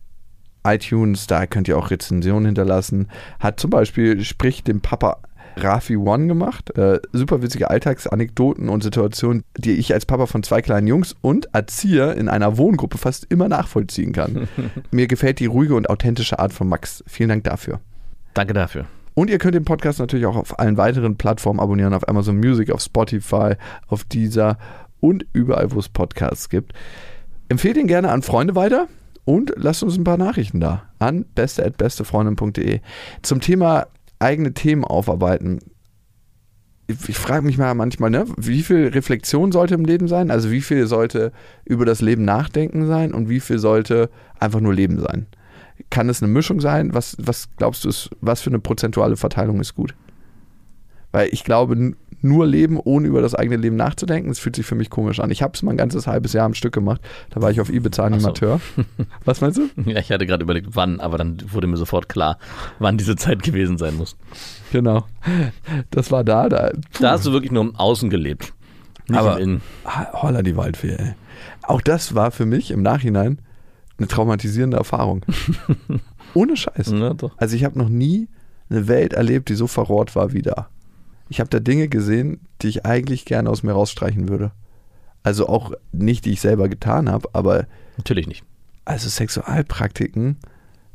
iTunes, da könnt ihr auch Rezensionen hinterlassen. Hat zum Beispiel, spricht dem Papa Rafi One gemacht. Äh, super witzige Alltagsanekdoten und Situationen, die ich als Papa von zwei kleinen Jungs und Erzieher in einer Wohngruppe fast immer nachvollziehen kann. Mir gefällt die ruhige und authentische Art von Max. Vielen Dank dafür. Danke dafür. Und ihr könnt den Podcast natürlich auch auf allen weiteren Plattformen abonnieren, auf Amazon Music, auf Spotify, auf Deezer und überall, wo es Podcasts gibt. Empfehlt ihn gerne an Freunde weiter und lasst uns ein paar Nachrichten da an beste.bestefreundin.de. Zum Thema eigene Themen aufarbeiten. Ich, ich frage mich mal manchmal, ne, wie viel Reflexion sollte im Leben sein? Also wie viel sollte über das Leben nachdenken sein und wie viel sollte einfach nur Leben sein? Kann es eine Mischung sein? Was, was glaubst du, ist, was für eine prozentuale Verteilung ist gut? Weil ich glaube, nur leben, ohne über das eigene Leben nachzudenken, das fühlt sich für mich komisch an. Ich habe es mal ein ganzes halbes Jahr am Stück gemacht. Da war ich auf Ibiza Animateur. So. Was meinst du? Ja, ich hatte gerade überlegt, wann, aber dann wurde mir sofort klar, wann diese Zeit gewesen sein muss. Genau. Das war da. Da, da hast du wirklich nur im Außen gelebt. Nicht aber im Innen. Holla die Waldfee, ey. Auch das war für mich im Nachhinein eine traumatisierende Erfahrung. Ohne Scheiß. Ja, also ich habe noch nie eine Welt erlebt, die so verrohrt war wie da ich habe da Dinge gesehen, die ich eigentlich gerne aus mir rausstreichen würde. Also auch nicht, die ich selber getan habe, aber. Natürlich nicht. Also Sexualpraktiken,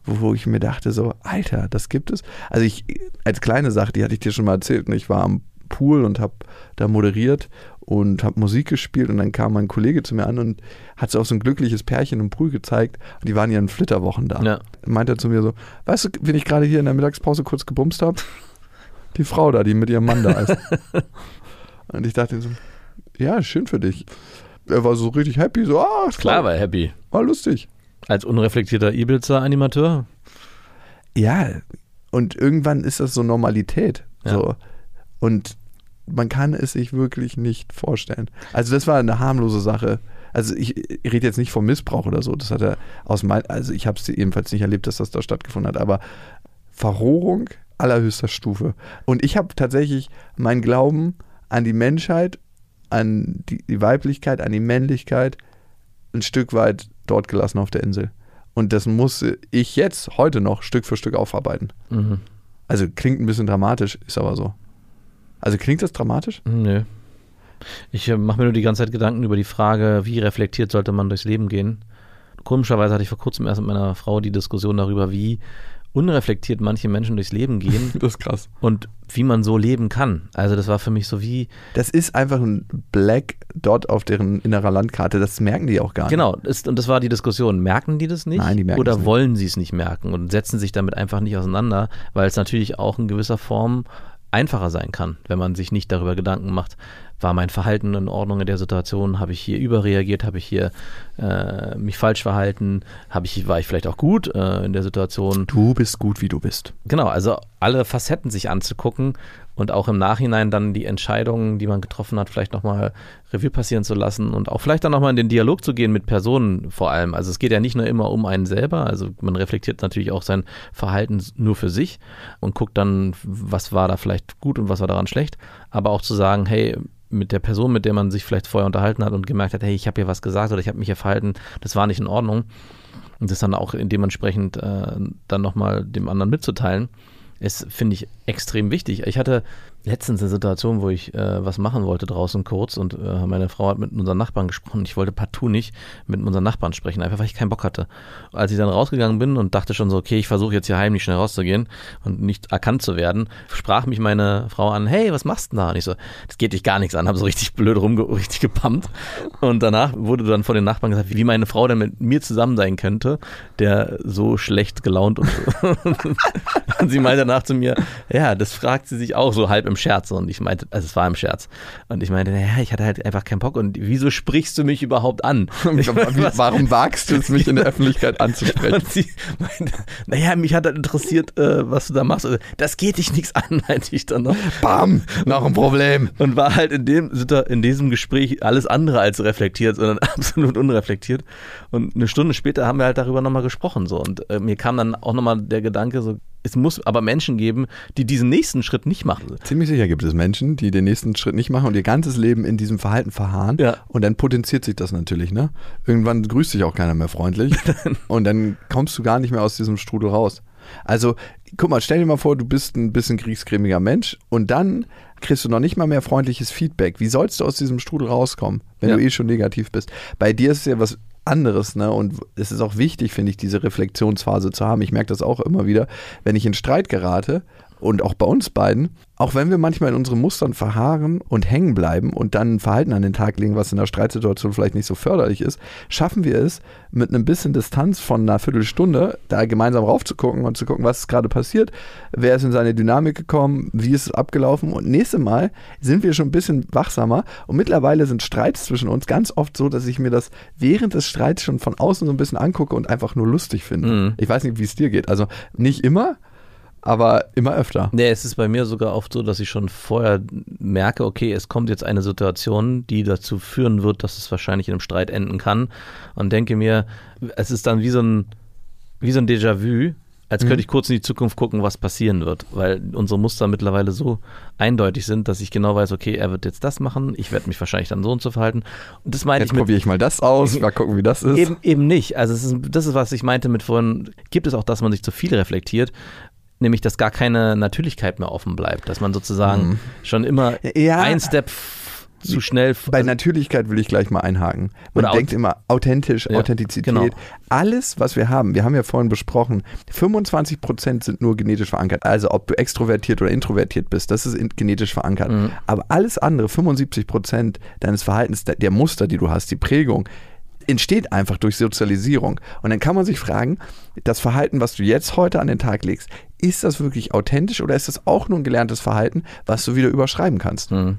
wo ich mir dachte, so, Alter, das gibt es. Also ich, als kleine Sache, die hatte ich dir schon mal erzählt, und ne, ich war am Pool und habe da moderiert und habe Musik gespielt und dann kam mein Kollege zu mir an und hat so auch so ein glückliches Pärchen im Pool gezeigt und die waren ja in Flitterwochen da. Ja. Meinte er zu mir so, weißt du, wenn ich gerade hier in der Mittagspause kurz gebumst habe? Die Frau da, die mit ihrem Mann da ist. und ich dachte so, ja, schön für dich. Er war so richtig happy, so, ah, klar war er happy. War lustig. Als unreflektierter Ibiza-Animateur? Ja, und irgendwann ist das so Normalität. Ja. So. Und man kann es sich wirklich nicht vorstellen. Also das war eine harmlose Sache. Also ich, ich rede jetzt nicht vom Missbrauch oder so. Das hat er aus mein, also ich habe es ebenfalls nicht erlebt, dass das da stattgefunden hat. Aber Verrohrung allerhöchster Stufe. Und ich habe tatsächlich meinen Glauben an die Menschheit, an die, die, Weiblichkeit, an die Männlichkeit ein Stück weit dort gelassen auf der Insel. Und das muss ich jetzt heute noch Stück für Stück aufarbeiten. Mhm. Also klingt ein bisschen dramatisch, ist aber so. Also klingt das dramatisch? Nö. Ich äh, mache mir nur die ganze Zeit Gedanken über die Frage, wie reflektiert sollte man durchs Leben gehen. Komischerweise hatte ich vor kurzem erst mit meiner Frau die Diskussion darüber, wie unreflektiert manche Menschen durchs Leben gehen. Das ist krass. Und wie man so leben kann. Also das war für mich so wie. Das ist einfach ein Black Dot auf deren innerer Landkarte. Das merken die auch gar nicht. Genau. Ist, und das war die Diskussion. Merken die das nicht? Nein, die merken Oder es nicht. wollen sie es nicht merken und setzen sich damit einfach nicht auseinander, weil es natürlich auch in gewisser Form einfacher sein kann, wenn man sich nicht darüber Gedanken macht, war mein Verhalten in Ordnung in der Situation, habe ich hier überreagiert, habe ich hier äh, mich falsch verhalten, habe ich, war ich vielleicht auch gut äh, in der Situation. Du bist gut, wie du bist. Genau, also alle Facetten sich anzugucken und auch im Nachhinein dann die Entscheidungen, die man getroffen hat, vielleicht nochmal Revue passieren zu lassen und auch vielleicht dann nochmal in den Dialog zu gehen mit Personen vor allem. Also es geht ja nicht nur immer um einen selber, also man reflektiert natürlich auch sein Verhalten nur für sich und guckt dann, was war da vielleicht gut und was war daran schlecht, aber auch zu sagen, hey, mit der Person, mit der man sich vielleicht vorher unterhalten hat und gemerkt hat, hey, ich habe hier was gesagt oder ich habe mich hier verhalten, das war nicht in Ordnung. Und das dann auch dementsprechend äh, dann nochmal dem anderen mitzuteilen, ist, finde ich, extrem wichtig. Ich hatte letztens eine Situation, wo ich äh, was machen wollte draußen kurz und äh, meine Frau hat mit unseren Nachbarn gesprochen. Ich wollte partout nicht mit unseren Nachbarn sprechen, einfach weil ich keinen Bock hatte. Als ich dann rausgegangen bin und dachte schon so, okay, ich versuche jetzt hier heimlich schnell rauszugehen und nicht erkannt zu werden, sprach mich meine Frau an, hey, was machst du da? Und ich so, das geht dich gar nichts an, habe so richtig blöd rumge richtig gepumpt. Und danach wurde dann von den Nachbarn gesagt, wie meine Frau denn mit mir zusammen sein könnte, der so schlecht gelaunt und, und sie meinte danach zu mir, ja, das fragt sie sich auch so halb im Scherz. Und ich meinte, also es war im Scherz. Und ich meinte, naja, ich hatte halt einfach keinen Bock. Und wieso sprichst du mich überhaupt an? Warum wagst du es, mich in der Öffentlichkeit anzusprechen? und sie meinte, naja, mich hat halt interessiert, äh, was du da machst. Also, Das geht dich nichts an, meinte ich dann noch. Bam, noch ein Problem. Und war halt in, dem, in diesem Gespräch alles andere als reflektiert, sondern absolut unreflektiert. Und eine Stunde später haben wir halt darüber nochmal gesprochen. So. Und äh, mir kam dann auch nochmal der Gedanke, so, es muss aber Menschen geben, die diesen nächsten Schritt nicht machen. Ziemlich sicher gibt es Menschen, die den nächsten Schritt nicht machen und ihr ganzes Leben in diesem Verhalten verharren. Ja. Und dann potenziert sich das natürlich, ne? Irgendwann grüßt dich auch keiner mehr freundlich. und dann kommst du gar nicht mehr aus diesem Strudel raus. Also, guck mal, stell dir mal vor, du bist ein bisschen kriegsgrämiger Mensch und dann kriegst du noch nicht mal mehr freundliches Feedback. Wie sollst du aus diesem Strudel rauskommen, wenn Ja. du eh schon negativ bist? Bei dir ist es ja was anderes, ne? Und es ist auch wichtig, finde ich, diese Reflexionsphase zu haben. Ich merke das auch immer wieder, wenn ich in Streit gerate und auch bei uns beiden, auch wenn wir manchmal in unseren Mustern verharren und hängen bleiben und dann ein Verhalten an den Tag legen, was in der Streitsituation vielleicht nicht so förderlich ist, schaffen wir es, mit einem bisschen Distanz von einer Viertelstunde da gemeinsam raufzugucken und zu gucken, was ist gerade passiert, wer ist in seine Dynamik gekommen, wie ist es abgelaufen und nächstes Mal sind wir schon ein bisschen wachsamer und mittlerweile sind Streits zwischen uns ganz oft so, dass ich mir das während des Streits schon von außen so ein bisschen angucke und einfach nur lustig finde. Mhm. Ich weiß nicht, wie es dir geht. Also nicht immer, aber immer öfter. Nee, es ist bei mir sogar oft so, dass ich schon vorher merke, okay, es kommt jetzt eine Situation, die dazu führen wird, dass es wahrscheinlich in einem Streit enden kann. Und denke mir, es ist dann wie so ein, wie so ein Déjà-vu, als könnte ich kurz in die Zukunft gucken, was passieren wird. Weil unsere Muster mittlerweile so eindeutig sind, dass ich genau weiß, okay, er wird jetzt das machen, ich werde mich wahrscheinlich dann so und so verhalten. Und das meine Jetzt ich mit probiere ich mal das aus, mal gucken, wie das ist. Eben, eben nicht. Also ist, das ist, was ich meinte mit vorhin, gibt es auch, dass man sich zu viel reflektiert, nämlich, dass gar keine Natürlichkeit mehr offen bleibt, dass man sozusagen schon immer Ja. ein Step zu schnell. Bei also- Natürlichkeit will ich gleich mal einhaken. Man Oder denkt immer authentisch, Ja, Authentizität. genau. Alles, was wir haben, wir haben ja vorhin besprochen, 25 Prozent sind nur genetisch verankert. Also ob du extrovertiert oder introvertiert bist, das ist genetisch verankert. Mhm. Aber alles andere, 75 Prozent deines Verhaltens, der Muster, die du hast, die Prägung, entsteht einfach durch Sozialisierung. Und dann kann man sich fragen, das Verhalten, was du jetzt heute an den Tag legst, ist das wirklich authentisch oder ist das auch nur ein gelerntes Verhalten, was du wieder überschreiben kannst? Mhm.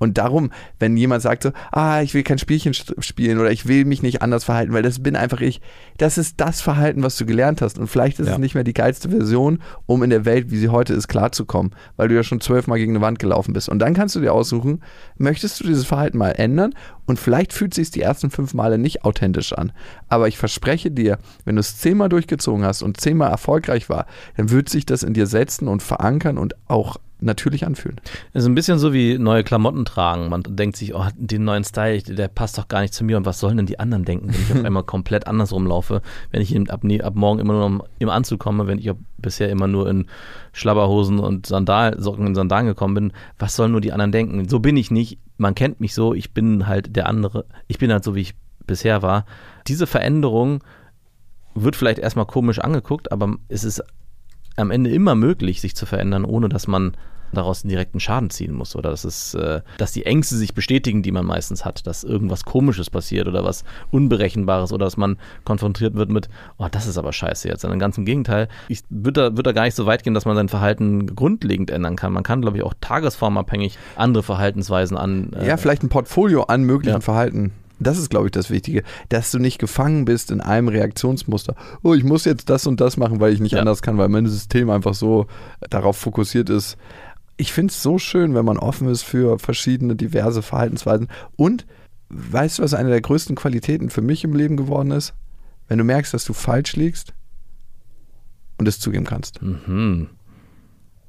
Und darum, wenn jemand sagt so, ah, ich will kein Spielchen spielen oder ich will mich nicht anders verhalten, weil das bin einfach ich, das ist das Verhalten, was du gelernt hast. Und vielleicht ist Ja. es nicht mehr die geilste Version, um in der Welt, wie sie heute ist, klarzukommen, weil du ja schon zwölfmal gegen eine Wand gelaufen bist. Und dann kannst du dir aussuchen, möchtest du dieses Verhalten mal ändern? Und vielleicht fühlt sich die ersten fünf Male nicht authentisch an. Aber ich verspreche dir, wenn du es zehnmal durchgezogen hast und zehnmal erfolgreich war, dann wird sich das in dir setzen und verankern und auch natürlich anfühlen. Es ist ein bisschen so wie neue Klamotten tragen. Man denkt sich, oh, den neuen Style, der passt doch gar nicht zu mir. Und was sollen denn die anderen denken, wenn ich auf einmal komplett anders rumlaufe, wenn ich ab, ab morgen immer nur im Anzug komme, wenn ich bisher immer nur in Schlabberhosen und Sandal, Socken und Sandalen gekommen bin. Was sollen nur die anderen denken? So bin ich nicht. Man kennt mich so. Ich bin halt der andere. Ich bin halt so, wie ich bisher war. Diese Veränderung wird vielleicht erstmal komisch angeguckt, aber es ist am Ende immer möglich, sich zu verändern, ohne dass man daraus einen direkten Schaden ziehen muss oder dass es, äh, dass die Ängste sich bestätigen, die man meistens hat, dass irgendwas Komisches passiert oder was Unberechenbares oder dass man konfrontiert wird mit, oh, das ist aber scheiße jetzt. Sondern ganz im Gegenteil, ich würde da, würd da gar nicht so weit gehen, dass man sein Verhalten grundlegend ändern kann. Man kann, glaube ich, auch tagesformabhängig andere Verhaltensweisen an. Äh, ja, vielleicht ein Portfolio an möglichen ja. Verhalten das ist, glaube ich, das Wichtige, dass du nicht gefangen bist in einem Reaktionsmuster. Oh, ich muss jetzt das und das machen, weil ich nicht ja. anders kann, weil mein System einfach so darauf fokussiert ist. Ich finde es so schön, wenn man offen ist für verschiedene, diverse Verhaltensweisen. Und weißt du, was eine der größten Qualitäten für mich im Leben geworden ist? Wenn du merkst, dass du falsch liegst und es zugeben kannst. Mhm.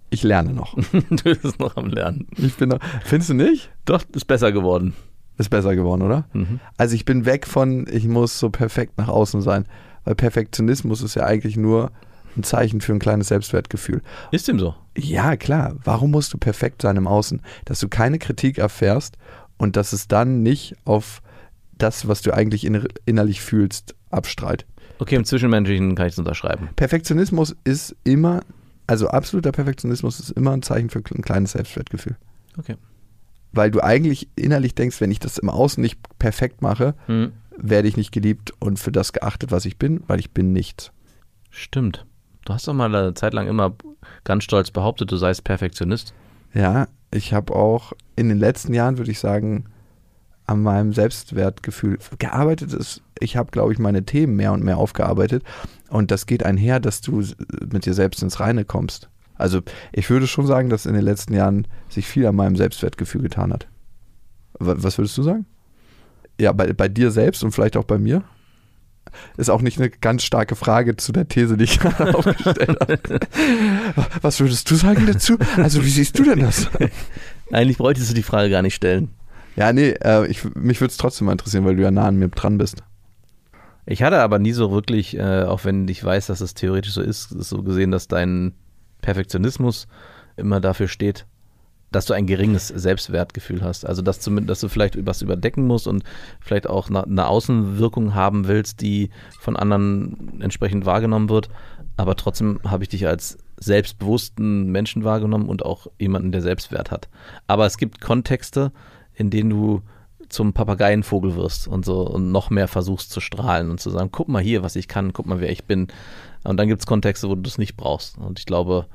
Ich lerne noch. du bist noch am Lernen. Ich bin noch, findest du nicht? Doch, ist besser geworden. Ist besser geworden, oder? Mhm. Also ich bin weg von, ich muss so perfekt nach außen sein. Weil Perfektionismus ist ja eigentlich nur ein Zeichen für ein kleines Selbstwertgefühl. Ist dem so? Ja, klar. Warum musst du perfekt sein im Außen? Dass du keine Kritik erfährst und dass es dann nicht auf das, was du eigentlich innerlich fühlst, abstrahlt. Okay, im Zwischenmenschlichen kann ich es unterschreiben. Perfektionismus ist immer, also absoluter Perfektionismus ist immer ein Zeichen für ein kleines Selbstwertgefühl. Okay weil du eigentlich innerlich denkst, wenn ich das im Außen nicht perfekt mache, hm. werde ich nicht geliebt und für das geachtet, was ich bin, weil ich bin nichts. Stimmt. Du hast doch mal eine Zeit lang immer ganz stolz behauptet, du seist Perfektionist. Ja, ich habe auch in den letzten Jahren, würde ich sagen, an meinem Selbstwertgefühl gearbeitet. Ich habe, glaube ich, meine Themen mehr und mehr aufgearbeitet. Und das geht einher, dass du mit dir selbst ins Reine kommst. Also ich würde schon sagen, dass in den letzten Jahren sich viel an meinem Selbstwertgefühl getan hat. Was würdest du sagen? Ja, bei, bei dir selbst und vielleicht auch bei mir? Ist auch nicht eine ganz starke Frage zu der These, die ich gerade aufgestellt habe. Was würdest du sagen dazu? Also, wie siehst du denn das? Eigentlich bräuchtest du die Frage gar nicht stellen. Ja, nee, äh, ich, mich würde es trotzdem mal interessieren, weil du ja nah an mir dran bist. Ich hatte aber nie so wirklich, äh, auch wenn ich weiß, dass es theoretisch so ist, so gesehen, dass dein Perfektionismus immer dafür steht, dass du ein geringes Selbstwertgefühl hast. Also dass, du, dass du vielleicht was überdecken musst und vielleicht auch eine Außenwirkung haben willst, die von anderen entsprechend wahrgenommen wird. Aber trotzdem habe ich dich als selbstbewussten Menschen wahrgenommen und auch jemanden, der Selbstwert hat. Aber es gibt Kontexte, in denen du zum Papageienvogel wirst und so und noch mehr versuchst zu strahlen und zu sagen, guck mal hier, was ich kann, guck mal, wer ich bin. Und dann gibt es Kontexte, wo du das nicht brauchst. Und ich glaube,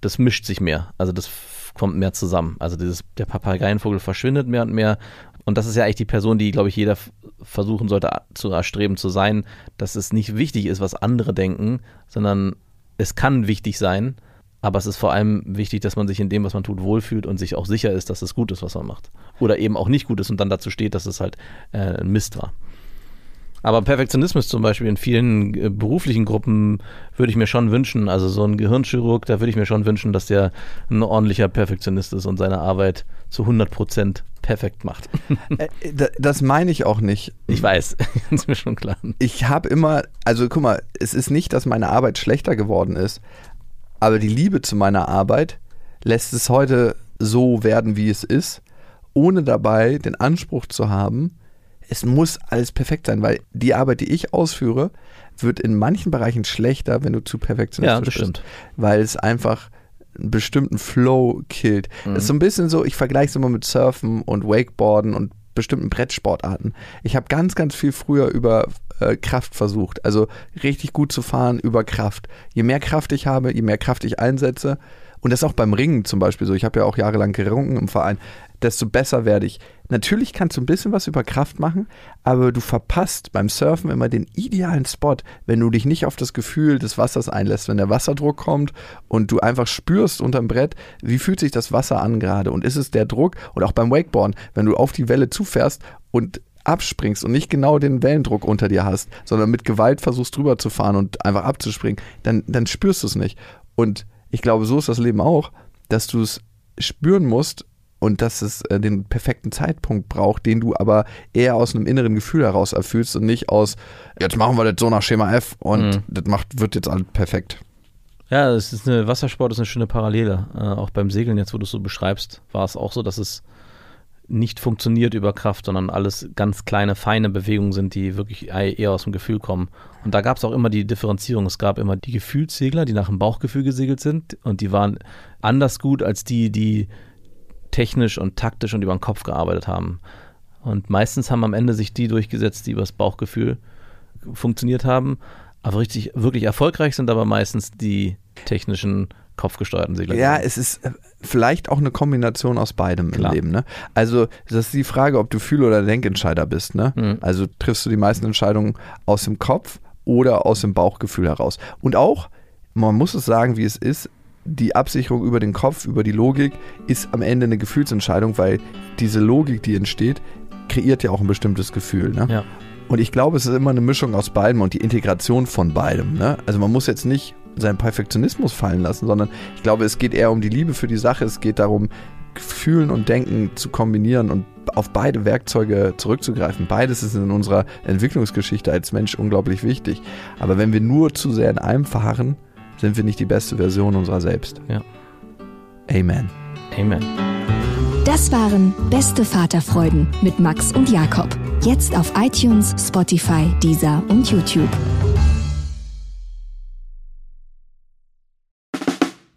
das mischt sich mehr. Also das kommt mehr zusammen. Also dieses, der Papageienvogel verschwindet mehr und mehr. Und das ist ja eigentlich die Person, die, glaube ich, jeder versuchen sollte zu erstreben zu sein, dass es nicht wichtig ist, was andere denken, sondern es kann wichtig sein, aber es ist vor allem wichtig, dass man sich in dem, was man tut, wohlfühlt und sich auch sicher ist, dass es gut ist, was man macht. Oder eben auch nicht gut ist und dann dazu steht, dass es halt äh, ein Mist war. Aber Perfektionismus zum Beispiel in vielen äh, beruflichen Gruppen würde ich mir schon wünschen. Also so ein Gehirnchirurg, da würde ich mir schon wünschen, dass der ein ordentlicher Perfektionist ist und seine Arbeit zu 100 Prozent perfekt macht. Äh, das meine ich auch nicht. Ich weiß, ist mir schon klar. Ich habe immer, also guck mal, es ist nicht, dass meine Arbeit schlechter geworden ist, aber die Liebe zu meiner Arbeit lässt es heute so werden, wie es ist, ohne dabei den Anspruch zu haben, es muss alles perfekt sein, weil die Arbeit, die ich ausführe, wird in manchen Bereichen schlechter, wenn du zu perfektionistisch ja, das stimmt. Weil es einfach einen bestimmten Flow killt. Mhm. Das ist so ein bisschen so, ich vergleiche es immer mit Surfen und Wakeboarden und bestimmten Brettsportarten. Ich habe ganz, ganz viel früher über äh, Kraft versucht. Also richtig gut zu fahren über Kraft. Je mehr Kraft ich habe, je mehr Kraft ich einsetze, und das ist auch beim Ringen zum Beispiel so. Ich habe ja auch jahrelang gerungen im Verein desto besser werde ich. Natürlich kannst du ein bisschen was über Kraft machen, aber du verpasst beim Surfen immer den idealen Spot, wenn du dich nicht auf das Gefühl des Wassers einlässt, wenn der Wasserdruck kommt und du einfach spürst unterm Brett, wie fühlt sich das Wasser an gerade und ist es der Druck und auch beim Wakeboarden, wenn du auf die Welle zufährst und abspringst und nicht genau den Wellendruck unter dir hast, sondern mit Gewalt versuchst drüber zu fahren und einfach abzuspringen, dann, dann spürst du es nicht. Und ich glaube, so ist das Leben auch, dass du es spüren musst und dass es äh, den perfekten Zeitpunkt braucht, den du aber eher aus einem inneren Gefühl heraus erfüllst und nicht aus, jetzt machen wir das so nach Schema F und mhm. das macht, wird jetzt alles perfekt. Ja, es ist eine Wassersport ist eine schöne Parallele. Äh, auch beim Segeln, jetzt wo du es so beschreibst, war es auch so, dass es nicht funktioniert über Kraft, sondern alles ganz kleine, feine Bewegungen sind, die wirklich eher aus dem Gefühl kommen. Und da gab es auch immer die Differenzierung. Es gab immer die Gefühlssegler, die nach dem Bauchgefühl gesegelt sind und die waren anders gut als die, die technisch und taktisch und über den Kopf gearbeitet haben. Und meistens haben am Ende sich die durchgesetzt, die über das Bauchgefühl funktioniert haben. Aber richtig, wirklich erfolgreich sind aber meistens die technischen kopfgesteuerten Segler. Ja, es ist äh, vielleicht auch eine Kombination aus beidem Klar. im Leben. Ne? Also das ist die Frage, ob du Fühl- oder Denkentscheider bist. Ne? Mhm. Also triffst du die meisten Entscheidungen aus dem Kopf oder aus dem Bauchgefühl heraus. Und auch, man muss es sagen, wie es ist, die Absicherung über den Kopf, über die Logik ist am Ende eine Gefühlsentscheidung, weil diese Logik, die entsteht, kreiert ja auch ein bestimmtes Gefühl. Ne? Ja. Und ich glaube, es ist immer eine Mischung aus beidem und die Integration von beidem. Ne? Also man muss jetzt nicht seinen Perfektionismus fallen lassen, sondern ich glaube, es geht eher um die Liebe für die Sache. Es geht darum, Fühlen und Denken zu kombinieren und auf beide Werkzeuge zurückzugreifen. Beides ist in unserer Entwicklungsgeschichte als Mensch unglaublich wichtig. Aber wenn wir nur zu sehr in einem verharren, sind wir nicht die beste Version unserer selbst. Ja. Amen. Amen. Das waren Beste Vaterfreuden mit Max und Jakob. Jetzt auf iTunes, Spotify, Deezer und YouTube.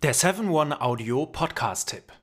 Der 7-One Audio Podcast-Tipp.